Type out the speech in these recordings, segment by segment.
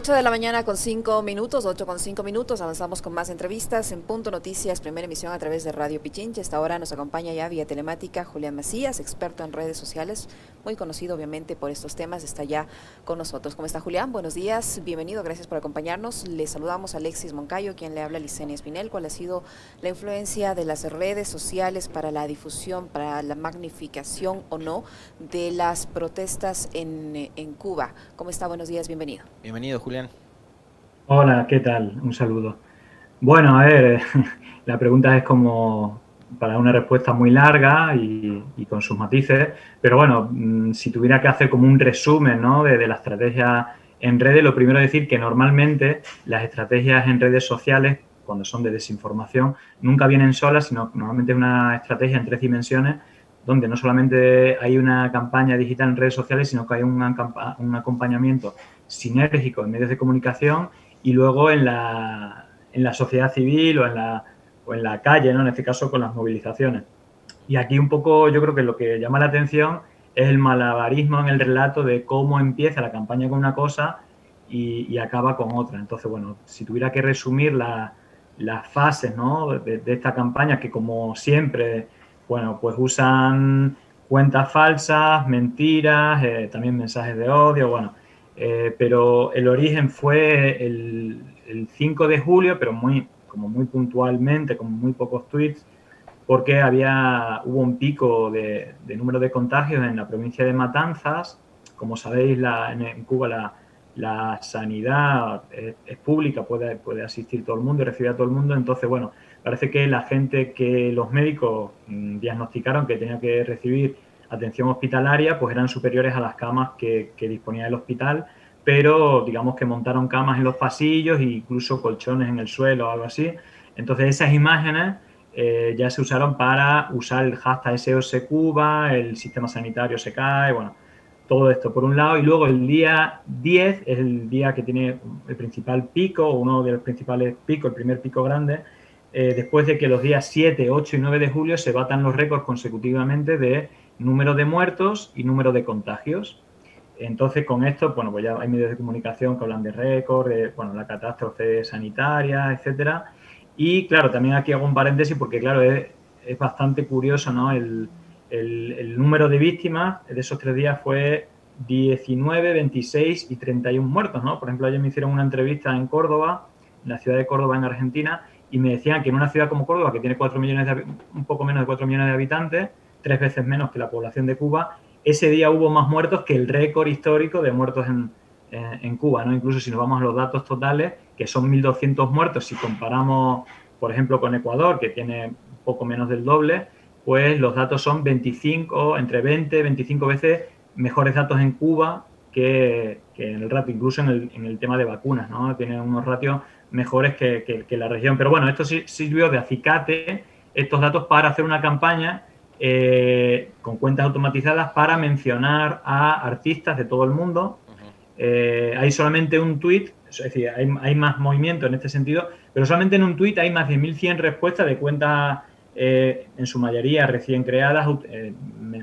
8 de la mañana con 5 minutos, 8 con 5 minutos, avanzamos con más entrevistas en Punto Noticias, primera emisión a través de Radio Pichinche. Esta hora nos acompaña ya vía telemática Julián Macías, experto en redes sociales, muy conocido obviamente por estos temas, está ya con nosotros. ¿Cómo está Julián? Buenos días, bienvenido, gracias por acompañarnos. Le saludamos a Alexis Moncayo, quien le habla a Licenia Espinel. ¿Cuál ha sido la influencia de las redes sociales para la difusión, para la magnificación o no de las protestas en, en Cuba? ¿Cómo está? Buenos días, bienvenido. Bienvenido. Julián. Hola, ¿qué tal? Un saludo. Bueno, a ver, la pregunta es como para una respuesta muy larga y, con sus matices, pero bueno, mm, si tuviera que hacer como un resumen ¿no? de, la estrategia en redes, lo primero es decir que normalmente las estrategias en redes sociales, cuando son de desinformación, nunca vienen solas, sino normalmente es una estrategia en tres dimensiones donde no solamente hay una campaña digital en redes sociales, sino que hay un acompañamiento sinérgico en medios de comunicación y luego en la, en la sociedad civil o en la, o en la calle, ¿no? en este caso con las movilizaciones. Y aquí un poco yo creo que lo que llama la atención es el malabarismo en el relato de cómo empieza la campaña con una cosa y, acaba con otra. Entonces, bueno, si tuviera que resumir las fases ¿no? de, esta campaña, que como siempre, bueno, pues usan cuentas falsas, mentiras, eh, también mensajes de odio, bueno, eh, pero el origen fue el, 5 de julio, pero muy, como muy puntualmente, con muy pocos tweets, porque había, hubo un pico de, número de contagios en la provincia de Matanzas. Como sabéis, la, en, Cuba la, la sanidad es, pública, puede, puede asistir todo el mundo y recibir a todo el mundo. Entonces, bueno, parece que la gente que los médicos mm, diagnosticaron que tenía que recibir atención hospitalaria, pues eran superiores a las camas que, disponía el hospital, pero digamos que montaron camas en los pasillos e incluso colchones en el suelo o algo así. Entonces esas imágenes eh, ya se usaron para usar el hashtag SOS Cuba, el sistema sanitario se cae, bueno, todo esto por un lado. Y luego el día 10 es el día que tiene el principal pico, uno de los principales picos, el primer pico grande, eh, después de que los días 7, 8 y 9 de julio se batan los récords consecutivamente de número de muertos y número de contagios. Entonces, con esto, bueno, pues ya hay medios de comunicación que hablan de récord, de, bueno, la catástrofe sanitaria, etcétera. Y claro, también aquí hago un paréntesis porque, claro, es, bastante curioso, ¿no? El, número de víctimas de esos tres días fue 19, 26 y 31 muertos, ¿no? Por ejemplo, ayer me hicieron una entrevista en Córdoba, en la ciudad de Córdoba, en Argentina, y me decían que en una ciudad como Córdoba, que tiene 4 millones de, un poco menos de 4 millones de habitantes, tres veces menos que la población de Cuba, ese día hubo más muertos que el récord histórico de muertos en, en, Cuba, ¿no? Incluso si nos vamos a los datos totales, que son 1.200 muertos, si comparamos, por ejemplo, con Ecuador, que tiene poco menos del doble, pues los datos son 25, entre 20 y 25 veces mejores datos en Cuba que, en el ratio, incluso en el, en el, tema de vacunas, ¿no? Tiene unos ratios mejores que, que, la región. Pero bueno, esto sirvió de acicate estos datos para hacer una campaña eh, con cuentas automatizadas para mencionar a artistas de todo el mundo. Eh, hay solamente un tweet, es decir, hay, más movimiento en este sentido, pero solamente en un tweet hay más de 1.100 respuestas de cuentas, eh, en su mayoría recién creadas,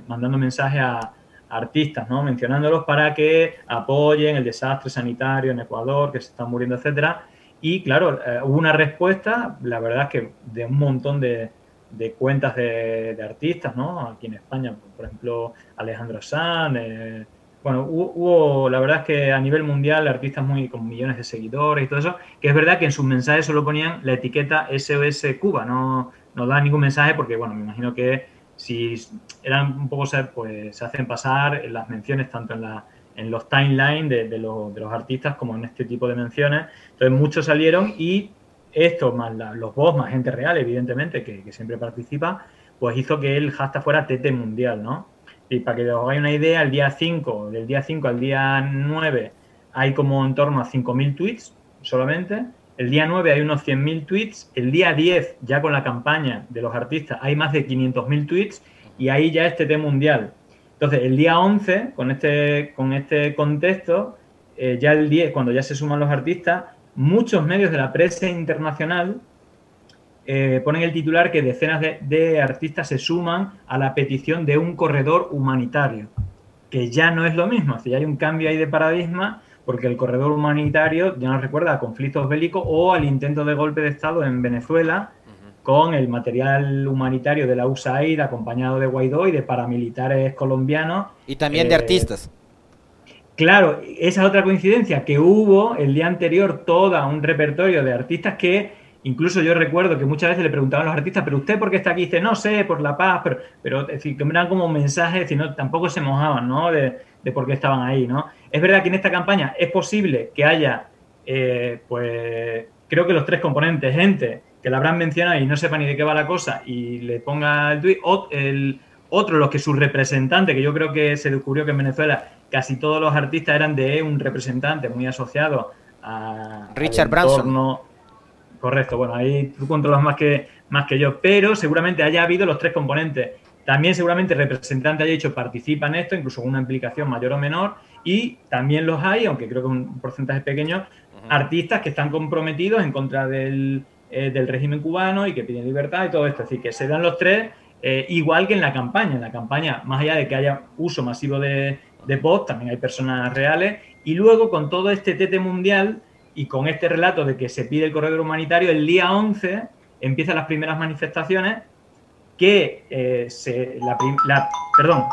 mandando mensajes a, artistas, ¿no? mencionándolos para que apoyen el desastre sanitario en Ecuador, que se están muriendo, etcétera. Y claro, hubo una respuesta, la verdad es que de un montón de, de cuentas de, artistas, ¿no? Aquí en España, por ejemplo, Alejandro Sanz. Eh, bueno, hubo, la verdad es que a nivel mundial, artistas muy con millones de seguidores y todo eso, que es verdad que en sus mensajes solo ponían la etiqueta SOS Cuba, no, no dan ningún mensaje porque, bueno, me imagino que si eran un poco, pues se hacen pasar las menciones tanto en la en los timelines de, de, los artistas como en este tipo de menciones. Entonces muchos salieron y esto, más los bots, más gente real, evidentemente, que, siempre participa, pues hizo que el hashtag fuera TT Mundial, ¿no? Y para que os hagáis una idea, el día 5, del día 5 al día 9, hay como en torno a 5.000 tweets solamente. El día 9 hay unos 100.000 tweets. El día 10, ya con la campaña de los artistas, hay más de 500.000 tweets y ahí ya es TT Mundial. Entonces, el día 11, con este, con este contexto, eh, ya el 10, cuando ya se suman los artistas, muchos medios de la prensa internacional eh, ponen el titular que decenas de, artistas se suman a la petición de un corredor humanitario, que ya no es lo mismo, si hay un cambio ahí de paradigma, porque el corredor humanitario ya nos recuerda a conflictos bélicos o al intento de golpe de Estado en Venezuela con el material humanitario de la USAID acompañado de Guaidó y de paramilitares colombianos. Y también de eh, artistas. Claro, esa es otra coincidencia, que hubo el día anterior todo un repertorio de artistas que incluso yo recuerdo que muchas veces le preguntaban a los artistas, pero usted por qué está aquí, dice, no sé, por la paz, pero, pero es decir, que me dan como mensajes, sino tampoco se mojaban, ¿no? De, por qué estaban ahí, ¿no? Es verdad que en esta campaña es posible que haya, eh, pues, creo que los tres componentes, gente que la habrán mencionado y no sepa ni de qué va la cosa y le ponga el tweet, o el otro, los que su representante, que yo creo que se descubrió que en Venezuela casi todos los artistas eran de un representante muy asociado a Richard Branson. Correcto, bueno, ahí tú controlas más que, más que yo, pero seguramente haya habido los tres componentes. También seguramente el representante haya dicho participa en esto, incluso con una implicación mayor o menor, y también los hay, aunque creo que un porcentaje pequeño, artistas que están comprometidos en contra del, eh, del régimen cubano y que piden libertad y todo esto. Es decir, que se dan los tres eh, igual que en la campaña. En la campaña, más allá de que haya uso masivo de, de también hay personas reales. Y luego, con todo este tete mundial y con este relato de que se pide el corredor humanitario, el día 11 empiezan las primeras manifestaciones que eh, se, la, perdón,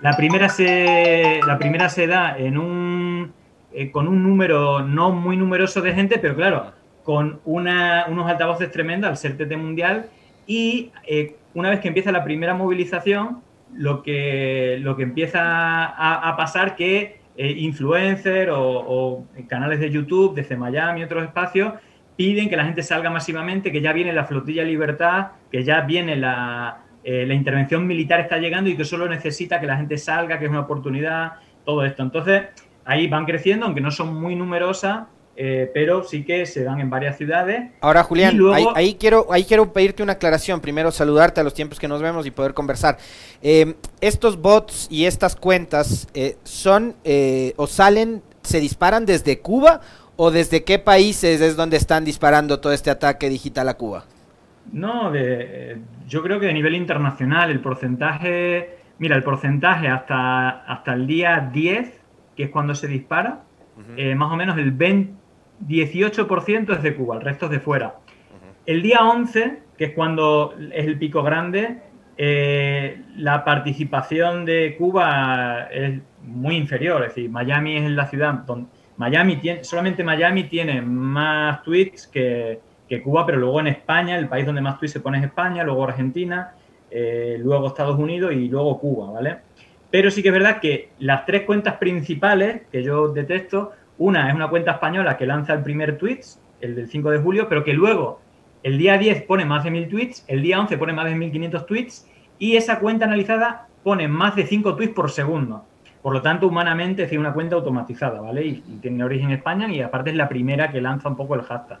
la primera se, la primera se da en un, eh, con un número no muy numeroso de gente, pero claro, con una, unos altavoces tremendos al ser TT mundial y una vez que empieza la primera movilización, lo que, lo que empieza a, pasar que eh, influencers o, canales de YouTube desde Miami y otros espacios piden que la gente salga masivamente, que ya viene la flotilla Libertad, que ya viene la, eh, la intervención militar está llegando y que solo necesita que la gente salga, que es una oportunidad, todo esto. Entonces, ahí van creciendo, aunque no son muy numerosas, eh, pero sí que se dan en varias ciudades. Ahora, Julián, ahí, quiero, ahí quiero pedirte una aclaración. Primero, saludarte a los tiempos que nos vemos y poder conversar. Eh, estos bots y estas cuentas eh, son o salen, se disparan desde Cuba o desde qué países es donde están disparando todo este ataque digital a Cuba? No, de, yo creo que a nivel internacional el porcentaje, mira, el porcentaje hasta, hasta el día 10, que es cuando se dispara, más o menos el 20, 18% es de Cuba, el resto es de fuera. El día 11, que es cuando es el pico grande, eh, la participación de Cuba es muy inferior. Es decir, Miami es la ciudad donde Miami tiene, solamente Miami tiene más tweets que, Cuba, pero luego en España, el país donde más tweets se pone es España, luego Argentina, eh, luego Estados Unidos y luego Cuba, ¿vale? Pero sí que es verdad que las tres cuentas principales que yo detesto una es una cuenta española que lanza el primer tweet, el del 5 de julio, pero que luego el día 10 pone más de 1000 tweets, el día 11 pone más de 1500 tweets y esa cuenta analizada pone más de 5 tweets por segundo. Por lo tanto, humanamente es una cuenta automatizada, ¿vale? Y, tiene origen en España y aparte es la primera que lanza un poco el hashtag.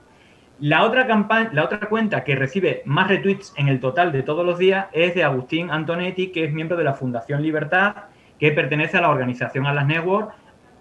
La otra, campaña, la otra cuenta que recibe más retweets en el total de todos los días es de Agustín Antonetti, que es miembro de la Fundación Libertad, que pertenece a la organización Atlas Network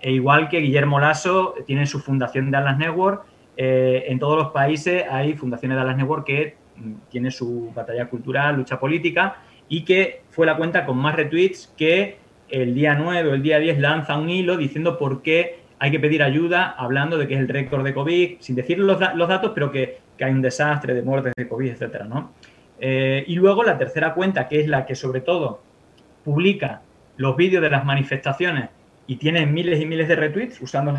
e igual que Guillermo Lasso tiene su fundación de Atlas Network, eh, en todos los países hay fundaciones de Atlas Network que mm, tiene su batalla cultural, lucha política y que fue la cuenta con más retweets que el día 9 o el día 10 lanza un hilo diciendo por qué hay que pedir ayuda, hablando de que es el récord de COVID, sin decir los, datos, pero que, hay un desastre de muertes de COVID, etcétera, ¿no? Eh, y luego la tercera cuenta, que es la que sobre todo publica los vídeos de las manifestaciones y tiene miles y miles de retweets usando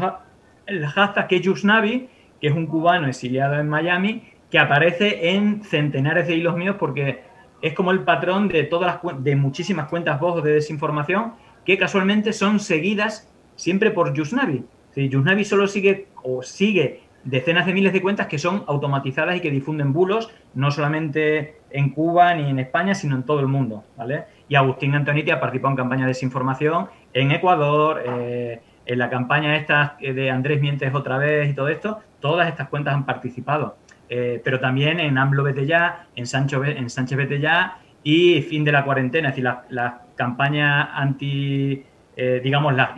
el hashtag que que es un cubano exiliado en Miami, que aparece en centenares de hilos míos porque es como el patrón de todas las de muchísimas cuentas voz de desinformación que casualmente son seguidas siempre por Yusnavi. Si Yusnavi solo sigue o sigue decenas de miles de cuentas que son automatizadas y que difunden bulos, no solamente en Cuba ni en España, sino en todo el mundo, ¿vale? Y Agustín Antoniti ha participado en campañas de desinformación en Ecuador, eh, en la campaña esta de Andrés Mientes otra vez y todo esto, todas estas cuentas han participado. Eh, pero también en AMLO Ya, en, Sancho, en Sánchez Ya y Fin de la Cuarentena, es decir, las campañas anti, eh, digamos, las,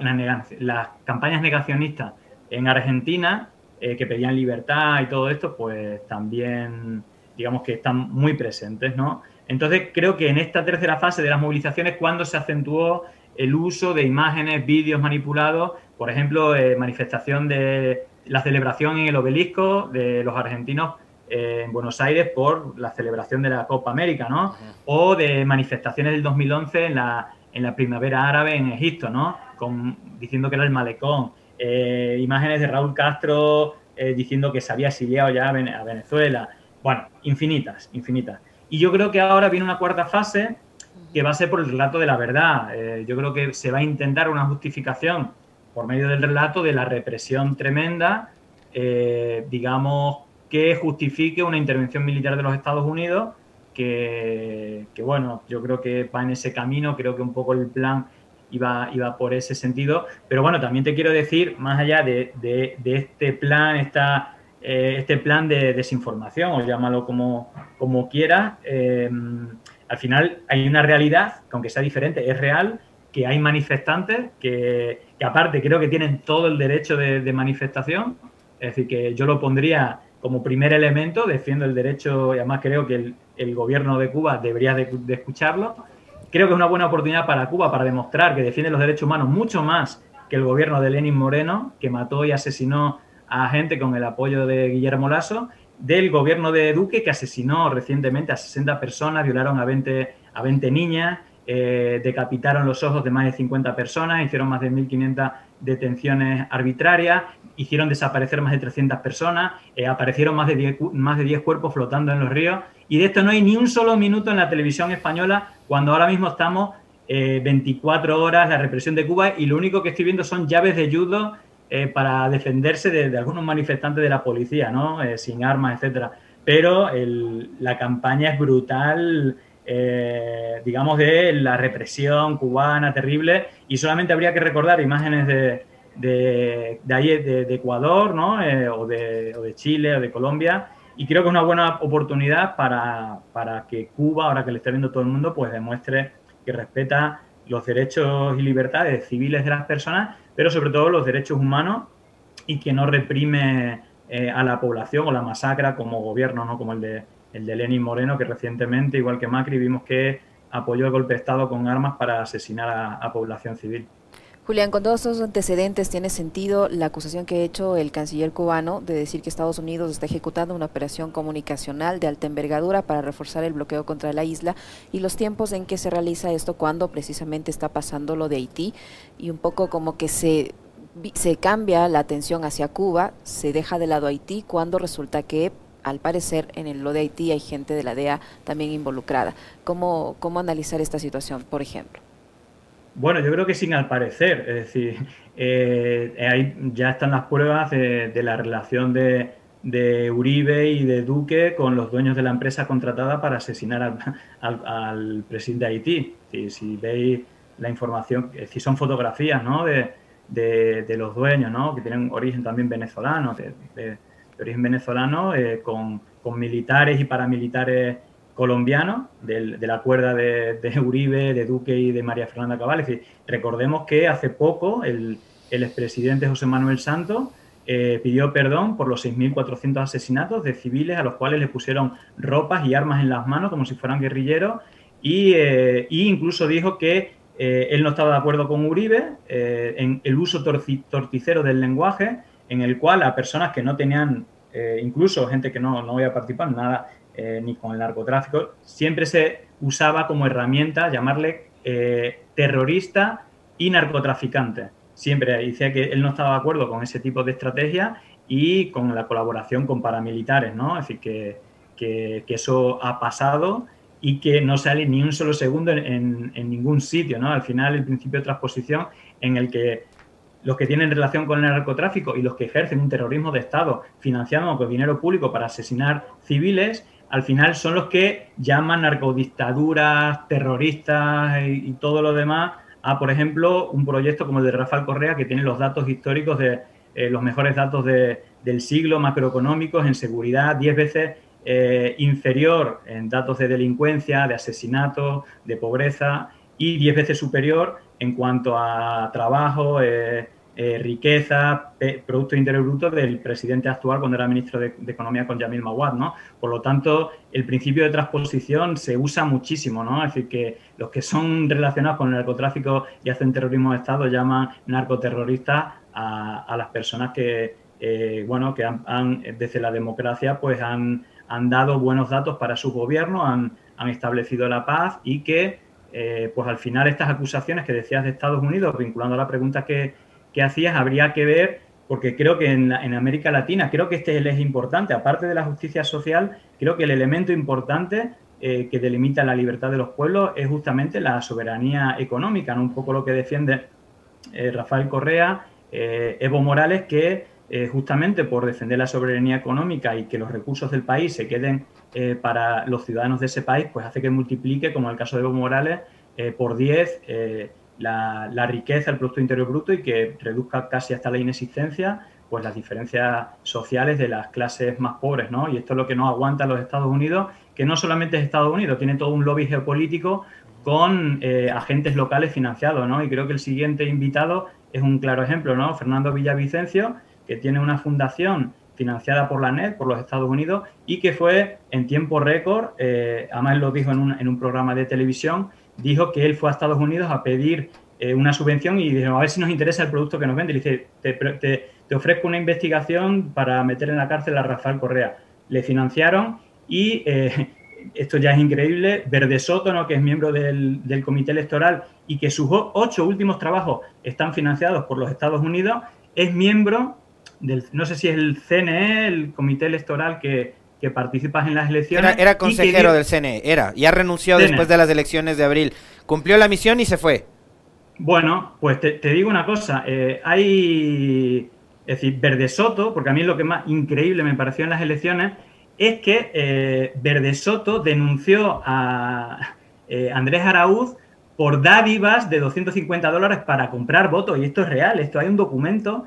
las, campañas negacionistas en Argentina, que pedían libertad y todo esto, pues también, digamos que están muy presentes, ¿no? Entonces creo que en esta tercera fase de las movilizaciones, cuando se acentuó el uso de imágenes, vídeos manipulados Por ejemplo, eh, manifestación de la celebración en el obelisco de los argentinos eh, en Buenos Aires por la celebración de la Copa América, ¿no? O de manifestaciones del 2011 en la, en la primavera árabe en Egipto, ¿no? Con, diciendo que era el malecón. Eh, imágenes de Raúl Castro diciendo que se había exiliado ya a Venezuela. Bueno, infinitas, infinitas. Y yo creo que ahora viene una cuarta fase que va a ser por el relato de la verdad. yo creo que se va a intentar una justificación por medio del relato de la represión tremenda, eh, digamos, que justifique una intervención militar de los Estados Unidos, que, bueno, yo creo que va en ese camino, creo que un poco el plan iba, iba por ese sentido, pero bueno, también te quiero decir, más allá de, este plan, esta, eh, este plan de desinformación, o llámalo como, como quieras, eh, al final hay una realidad, que aunque sea diferente, es real, que hay manifestantes que, aparte creo que tienen todo el derecho de, manifestación, es decir, que yo lo pondría como primer elemento, defiendo el derecho y además creo que el, gobierno de Cuba debería de, escucharlo. Creo que es una buena oportunidad para Cuba para demostrar que defiende los derechos humanos mucho más que el gobierno de Lenin Moreno, que mató y asesinó a gente con el apoyo de Guillermo Lasso, del gobierno de Duque, que asesinó recientemente a 60 personas, violaron a 20, a 20 niñas, eh, decapitaron los ojos de más de 50 personas, hicieron más de 1.500 detenciones arbitrarias, hicieron desaparecer más de 300 personas, eh, aparecieron más de, 10, más de 10 cuerpos flotando en los ríos. Y de esto no hay ni un solo minuto en la televisión española cuando ahora mismo estamos 24 eh, horas la represión de Cuba y lo único que estoy viendo son llaves de judo para defenderse de, algunos manifestantes de la policía, ¿no? sin armas, etcétera. Pero la campaña es brutal eh, digamos, de la represión cubana terrible y solamente habría que recordar imágenes de, de, de, Ecuador, ¿no? Eh, o, de, o, de, Chile o de Colombia. Y creo que es una buena oportunidad para, para, que Cuba, ahora que le está viendo todo el mundo, pues demuestre que respeta los derechos y libertades civiles de las personas, pero sobre todo los derechos humanos y que no reprime eh, a la población o la masacra como gobierno, ¿no? como el de, el de Lenin Moreno, que recientemente, igual que Macri, vimos que apoyó el golpe de Estado con armas para asesinar a, población civil. Julián, con todos esos antecedentes, ¿tiene sentido la acusación que ha hecho el canciller cubano de decir que Estados Unidos está ejecutando una operación comunicacional de alta envergadura para reforzar el bloqueo contra la isla y los tiempos en que se realiza esto cuando precisamente está pasando lo de Haití y un poco como que se, se cambia la atención hacia Cuba, se deja de lado Haití cuando resulta que al parecer en el lo de Haití hay gente de la DEA también involucrada. ¿Cómo, cómo analizar esta situación, por ejemplo? Bueno, yo creo que sin al parecer, es decir, eh, ya están las pruebas de, la relación de, Uribe y de Duque con los dueños de la empresa contratada para asesinar al, presidente de Haití. Si, veis la información, si son fotografías ¿no? de, los dueños, ¿no? que tienen origen también venezolano, de, de origen venezolano, eh, con, militares y paramilitares colombianos, de la cuerda de, Uribe, de Duque y de María Fernanda Cabal. Es decir, recordemos que hace poco el, expresidente José Manuel Santos eh, pidió perdón por los 6.400 asesinatos de civiles a los cuales le pusieron ropas y armas en las manos como si fueran guerrilleros y, eh, incluso dijo que él no estaba de acuerdo con Uribe en el uso torticero del lenguaje en el cual a personas que no tenían, eh, incluso gente que no, no voy a participar nada, eh, ni con el narcotráfico, siempre se usaba como herramienta llamarle eh, terrorista y narcotraficante. Siempre decía que él no estaba de acuerdo con ese tipo de estrategia y con la colaboración con paramilitares, ¿no? Es decir, que, que, eso ha pasado y que no sale ni un solo segundo en, en, ningún sitio, ¿no? Al final, el principio de transposición en el que los que tienen relación con el narcotráfico y los que ejercen un terrorismo de Estado financiado con dinero público para asesinar civiles, al final son los que llaman narcodictaduras, terroristas y, todo lo demás a, por ejemplo, un proyecto como el de Rafael Correa, que tiene los datos históricos de eh, los mejores datos del siglo macroeconómicos en seguridad, 10 veces eh, inferior en datos de delincuencia, de asesinato, de pobreza y 10 veces superior en cuanto a trabajo, eh, eh, riqueza, Producto Interior Bruto del presidente actual cuando era ministro de, Economía con Yamil Mawad, ¿no? Por lo tanto, el principio de transposición se usa muchísimo, ¿no? Es decir, que los que son relacionados con el narcotráfico y hacen terrorismo de Estado llaman narcoterroristas a, las personas que, eh, bueno, que han, desde la democracia, pues han, han dado buenos datos para su gobierno, han, han establecido la paz y que, eh, pues al final estas acusaciones que decías de Estados Unidos, vinculando a la pregunta que que hacías habría que ver, porque creo que en, América Latina, creo que este es importante, aparte de la justicia social, creo que el elemento importante eh, que delimita la libertad de los pueblos es justamente la soberanía económica, ¿no? un poco lo que defiende eh, Rafael Correa, eh, Evo Morales, que justamente por defender la soberanía económica y que los recursos del país se queden para los ciudadanos de ese país, pues hace que multiplique, como en el caso de Evo Morales, por 10 la, riqueza del Producto Interior Bruto y que reduzca casi hasta la inexistencia pues las diferencias sociales de las clases más pobres, ¿no? Y esto es lo que no aguanta los Estados Unidos, que no solamente es Estados Unidos, tiene todo un lobby geopolítico con eh, agentes locales financiados, ¿no? Y creo que el siguiente invitado es un claro ejemplo, ¿no? Fernando Villavicencio, que tiene una fundación financiada por la NET, por los Estados Unidos, y que fue en tiempo récord, eh, además lo dijo en un, en un programa de televisión, dijo que él fue a Estados Unidos a pedir eh, una subvención y dijo, a ver si nos interesa el producto que nos vende. Y dice, te, ofrezco una investigación para meter en la cárcel a Rafael Correa. Le financiaron y eh, esto ya es increíble, Verde Soto, ¿no? que es miembro del, comité electoral y que sus ocho últimos trabajos están financiados por los Estados Unidos, es miembro del, no sé si es el CNE, el comité electoral que, que participas en las elecciones. Era, consejero del CNE, era, y ha renunciado después de las elecciones de abril. Cumplió la misión y se fue. Bueno, pues te, digo una cosa, eh, hay, es decir, Verde Soto, porque a mí lo que más increíble me pareció en las elecciones es que eh, Verde Soto denunció a eh, Andrés Araúz por dádivas de 250 dólares para comprar votos, y esto es real, esto hay un documento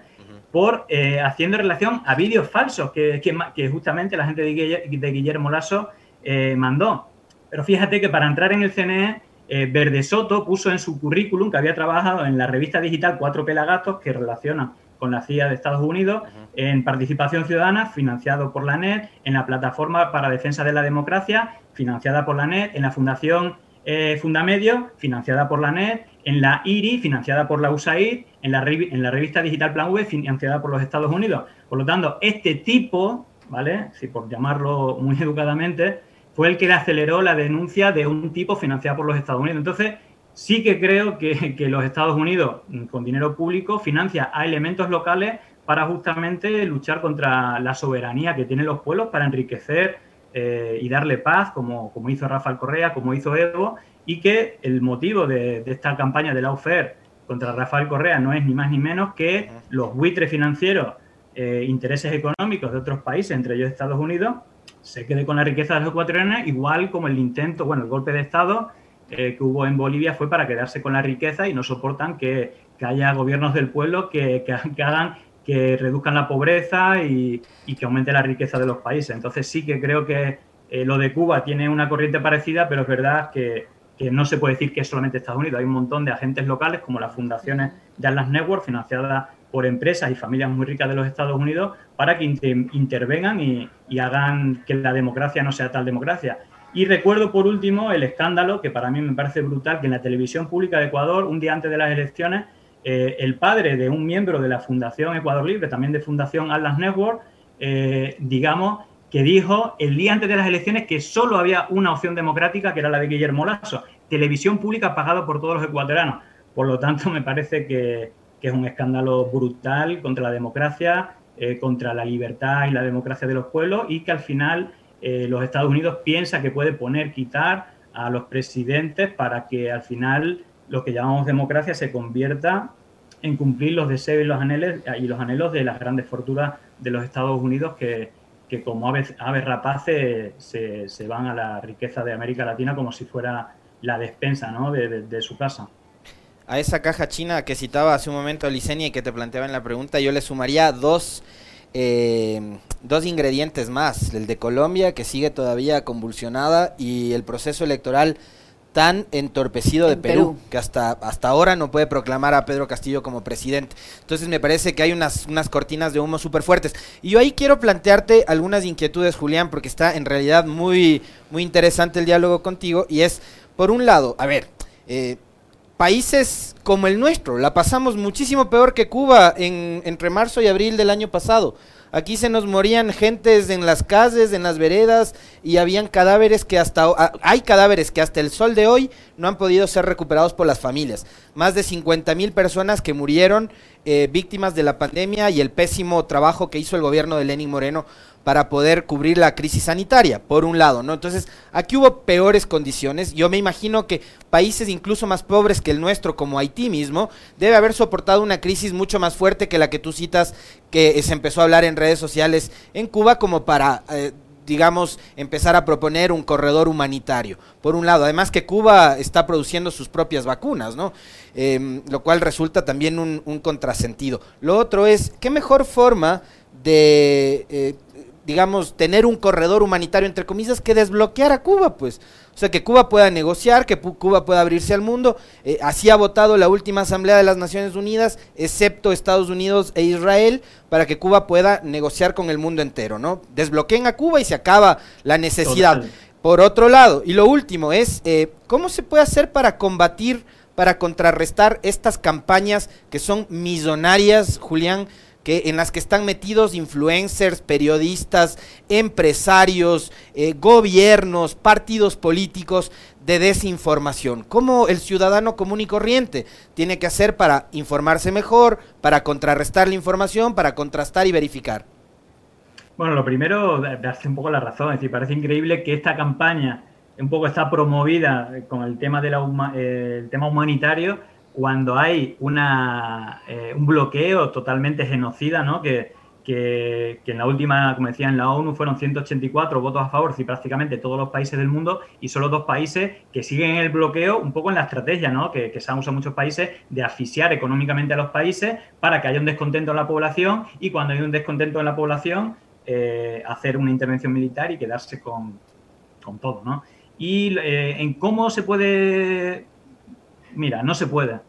por eh, haciendo relación a vídeos falsos que, que, justamente la gente de, Guillermo Lasso eh, mandó. Pero fíjate que para entrar en el CNE, eh, Verde Soto puso en su currículum que había trabajado en la revista digital Cuatro Pelagatos, que relaciona con la CIA de Estados Unidos, en participación ciudadana, financiado por la NET, en la plataforma para defensa de la democracia, financiada por la NET, en la Fundación Fundamedio, financiada por la NET, en la IRI, financiada por la USAID, en la, en la revista digital Plan V, financiada por los Estados Unidos. Por lo tanto, este tipo, ¿vale? Si por llamarlo muy educadamente, fue el que le aceleró la denuncia de un tipo financiado por los Estados Unidos. Entonces, sí que creo que, los Estados Unidos, con dinero público, financia a elementos locales para justamente luchar contra la soberanía que tienen los pueblos para enriquecer eh, y darle paz, como, como hizo Rafael Correa, como hizo Evo, y que el motivo de, esta campaña de la UFER contra Rafael Correa no es ni más ni menos que los buitres financieros, eh, intereses económicos de otros países, entre ellos Estados Unidos, se quede con la riqueza de los ecuatorianos, igual como el intento, bueno, el golpe de Estado eh, que hubo en Bolivia fue para quedarse con la riqueza y no soportan que, haya gobiernos del pueblo que, hagan que reduzcan la pobreza y, que aumente la riqueza de los países. Entonces sí que creo que eh, lo de Cuba tiene una corriente parecida, pero es verdad que que no se puede decir que es solamente Estados Unidos, hay un montón de agentes locales como las fundaciones de Atlas Network financiadas por empresas y familias muy ricas de los Estados Unidos para que intervengan y, hagan que la democracia no sea tal democracia. Y recuerdo por último el escándalo, que para mí me parece brutal, que en la televisión pública de Ecuador, un día antes de las elecciones, eh, el padre de un miembro de la Fundación Ecuador Libre, también de Fundación Atlas Network, eh, digamos, que dijo el día antes de las elecciones que solo había una opción democrática, que era la de Guillermo Lasso, televisión pública pagada por todos los ecuatorianos. Por lo tanto, me parece que, es un escándalo brutal contra la democracia, eh, contra la libertad y la democracia de los pueblos y que al final eh, los Estados Unidos piensa que puede poner, quitar a los presidentes para que al final lo que llamamos democracia se convierta en cumplir los deseos y los anhelos, y los anhelos de las grandes fortunas de los Estados Unidos que, que como aves, aves rapaces se, se, van a la riqueza de América Latina como si fuera la despensa ¿no? de, su casa. A esa caja china que citaba hace un momento Licenia y que te planteaba en la pregunta, yo le sumaría dos, eh, dos ingredientes más. El de Colombia, que sigue todavía convulsionada, y el proceso electoral tan entorpecido de Perú, que hasta, hasta ahora no puede proclamar a Pedro Castillo como presidente. Entonces me parece que hay unas, unas cortinas de humo súper fuertes. Y yo ahí quiero plantearte algunas inquietudes, Julián, porque está en realidad muy, muy interesante el diálogo contigo. Y es, por un lado, a ver, eh, países como el nuestro, la pasamos muchísimo peor que Cuba en, entre marzo y abril del año pasado. Aquí se nos morían gentes en las calles, en las veredas, y habían cadáveres que hasta hay cadáveres que hasta el sol de hoy no han podido ser recuperados por las familias. Más de 50 mil personas que murieron eh, víctimas de la pandemia y el pésimo trabajo que hizo el gobierno de Lenin Moreno para poder cubrir la crisis sanitaria, por un lado, ¿no? Entonces, aquí hubo peores condiciones. Yo me imagino que países incluso más pobres que el nuestro, como Haití mismo, debe haber soportado una crisis mucho más fuerte que la que tú citas, que se empezó a hablar en redes sociales en Cuba, como para... Eh, digamos, empezar a proponer un corredor humanitario. Por un lado, además que Cuba está produciendo sus propias vacunas, ¿no? Em, lo cual resulta también un, contrasentido. Lo otro es, ¿qué mejor forma de eh, digamos, tener un corredor humanitario, entre comillas, que desbloquear a Cuba, pues. O sea, que Cuba pueda negociar, que Cuba pueda abrirse al mundo. Eh, así ha votado la última Asamblea de las Naciones Unidas, excepto Estados Unidos e Israel, para que Cuba pueda negociar con el mundo entero, ¿no? Desbloqueen a Cuba y se acaba la necesidad. Por otro lado, y lo último es, eh, ¿cómo se puede hacer para combatir, para contrarrestar estas campañas que son millonarias, Julián? En las que están metidos influencers, periodistas, empresarios, eh, gobiernos, partidos políticos de desinformación. ¿Cómo el ciudadano común y corriente tiene que hacer para informarse mejor, para contrarrestar la información, para contrastar y verificar? Bueno, lo primero, darse un poco la razón, es decir, parece increíble que esta campaña un poco está promovida con el tema, de la, eh, el tema humanitario, cuando hay una, eh, un bloqueo totalmente genocida, ¿no? Que, que, en la última, como decía en la ONU, fueron 184 votos a favor, y prácticamente todos los países del mundo, y solo dos países que siguen el bloqueo, un poco en la estrategia, ¿no? Que, que se han usado muchos países de asfixiar económicamente a los países para que haya un descontento en la población y cuando hay un descontento en la población, eh, hacer una intervención militar y quedarse con, con todo, ¿no? Y eh, en cómo se puede mira, no se puede,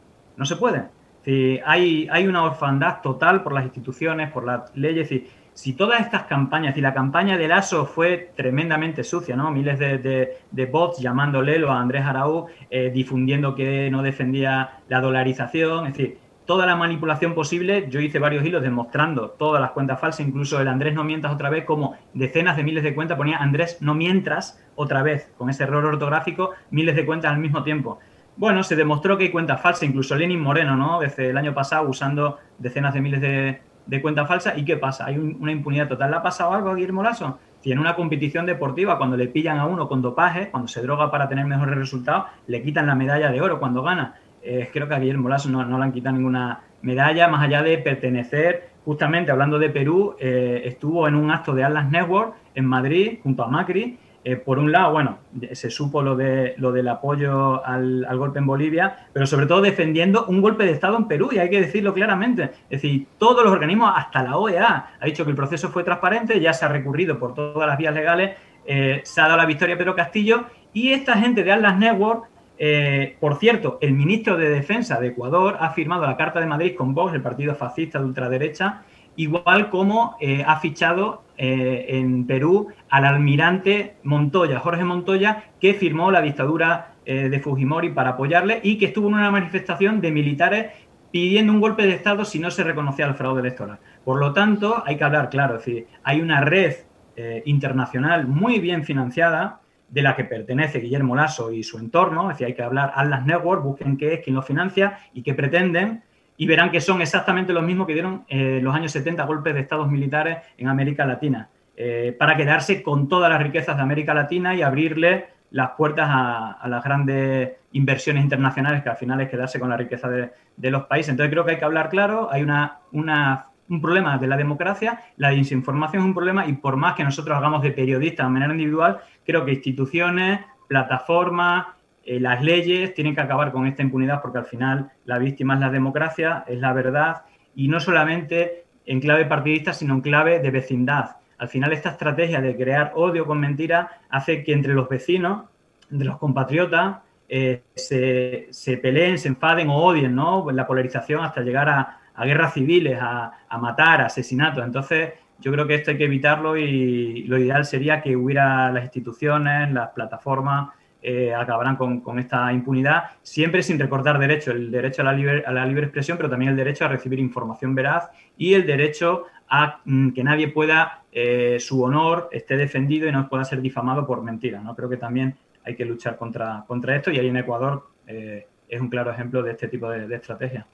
no se puede. Si hay, hay una orfandad total por las instituciones, por las leyes. Y si todas estas campañas, y la campaña del ASO fue tremendamente sucia, ¿no? Miles de, de, bots llamándole a Andrés Araú, eh, difundiendo que no defendía la dolarización, es decir, toda la manipulación posible. Yo hice varios hilos demostrando todas las cuentas falsas, incluso el Andrés no mientas otra vez, como decenas de miles de cuentas ponía Andrés no mientras otra vez, con ese error ortográfico, miles de cuentas al mismo tiempo. Bueno, se demostró que hay cuentas falsas, incluso Lenin Moreno, ¿no? Desde el año pasado usando decenas de miles de, cuentas falsas. ¿Y qué pasa? Hay una impunidad total. ¿Le ha pasado algo a Guillermo Lasso? Si en una competición deportiva, cuando le pillan a uno con dopaje, cuando se droga para tener mejores resultados, le quitan la medalla de oro cuando gana. Eh, creo que a Guillermo Lasso no, le han quitado ninguna medalla, más allá de pertenecer, justamente hablando de Perú, eh, estuvo en un acto de Atlas Network en Madrid junto a Macri eh, por un lado, bueno, se supo lo, de, lo del apoyo al, golpe en Bolivia, pero sobre todo defendiendo un golpe de Estado en Perú, y hay que decirlo claramente. Es decir, todos los organismos, hasta la OEA, ha dicho que el proceso fue transparente, ya se ha recurrido por todas las vías legales, eh, se ha dado la victoria a Pedro Castillo, y esta gente de Atlas Network, eh, por cierto, el ministro de Defensa de Ecuador ha firmado la Carta de Madrid con Vox, el partido fascista de ultraderecha, igual como ha fichado eh, en Perú al almirante Montoya, Jorge Montoya, que firmó la dictadura eh, de Fujimori para apoyarle y que estuvo en una manifestación de militares pidiendo un golpe de Estado si no se reconocía el fraude electoral. Por lo tanto, hay que hablar claro, es decir, hay una red eh, internacional muy bien financiada de la que pertenece Guillermo Lasso y su entorno, es decir, hay que hablar Atlas Network, busquen qué es, quién lo financia y qué pretenden, y verán que son exactamente los mismos que dieron eh, los años 70 golpes de estados militares en América Latina, eh, para quedarse con todas las riquezas de América Latina y abrirle las puertas a, las grandes inversiones internacionales, que al final es quedarse con la riqueza de, los países. Entonces creo que hay que hablar claro, hay una, un problema de la democracia, la desinformación es un problema y por más que nosotros hagamos de periodistas de manera individual, creo que instituciones, plataformas, eh, las leyes tienen que acabar con esta impunidad porque al final la víctima es la democracia, es la verdad y no solamente en clave partidista, sino en clave de vecindad. Al final esta estrategia de crear odio con mentira hace que entre los vecinos, entre los compatriotas, eh, se, se, peleen, se enfaden o odien, ¿no? La polarización hasta llegar a, guerras civiles, a, a, matar, asesinatos. Entonces, yo creo que esto hay que evitarlo y lo ideal sería que hubiera las instituciones, las plataformas, eh, acabarán con, esta impunidad, siempre sin recordar derechos, el derecho a la, libre, a la libre expresión, pero también el derecho a recibir información veraz y el derecho a mm, que nadie pueda, eh, su honor esté defendido y no pueda ser difamado por mentiras. ¿no? Creo que también hay que luchar contra, contra esto y ahí en Ecuador eh, es un claro ejemplo de este tipo de, estrategia.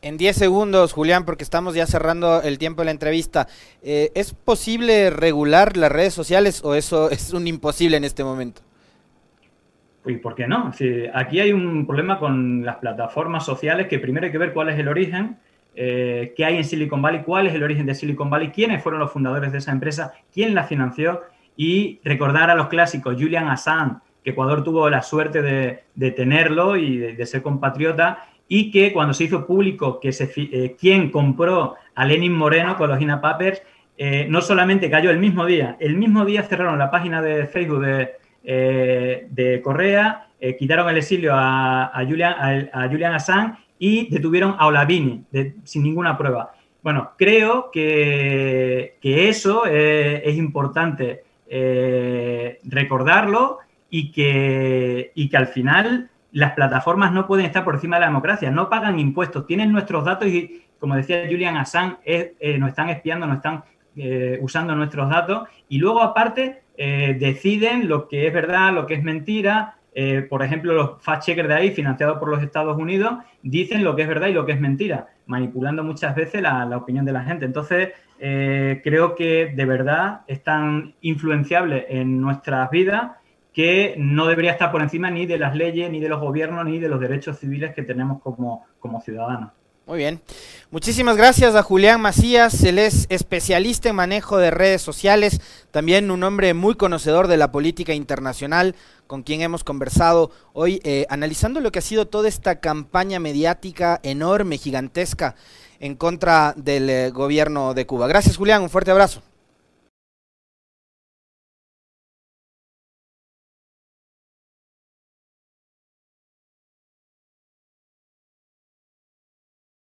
En 10 segundos, Julián, porque estamos ya cerrando el tiempo de la entrevista, ¿es posible regular las redes sociales o eso es un imposible en este momento? ¿Y por qué no? aquí hay un problema con las plataformas sociales que primero hay que ver cuál es el origen, eh, qué hay en Silicon Valley, cuál es el origen de Silicon Valley, quiénes fueron los fundadores de esa empresa, quién la financió y recordar a los clásicos, Julian Assange, que Ecuador tuvo la suerte de, tenerlo y de, ser compatriota y que cuando se hizo público que se, eh, quién compró a Lenin Moreno con los Hina Papers, eh, no solamente cayó el mismo día, el mismo día cerraron la página de Facebook de, eh, de Correa, eh, quitaron el exilio a, Julian, a, Julian Assange y detuvieron a Olavini sin ninguna prueba. Bueno, creo que, eso eh, es importante recordarlo y que, y que al final las plataformas no pueden estar por encima de la democracia, no pagan impuestos, tienen nuestros datos y, como decía Julian Assange, nos están espiando, nos están usando nuestros datos y luego aparte eh, deciden lo que es verdad, lo que es mentira. Eh, por ejemplo, los fact-checkers de ahí, financiados por los Estados Unidos, dicen lo que es verdad y lo que es mentira, manipulando muchas veces la, opinión de la gente. Entonces, eh, creo que de verdad es tan influenciable en nuestras vidas que no debería estar por encima ni de las leyes, ni de los gobiernos, ni de los derechos civiles que tenemos como, como ciudadanos. Muy bien. Muchísimas gracias a Julián Macías. Él es especialista en manejo de redes sociales, también un hombre muy conocedor de la política internacional, con quien hemos conversado hoy, eh, analizando lo que ha sido toda esta campaña mediática enorme, gigantesca, en contra del eh, gobierno de Cuba. Gracias, Julián. Un fuerte abrazo.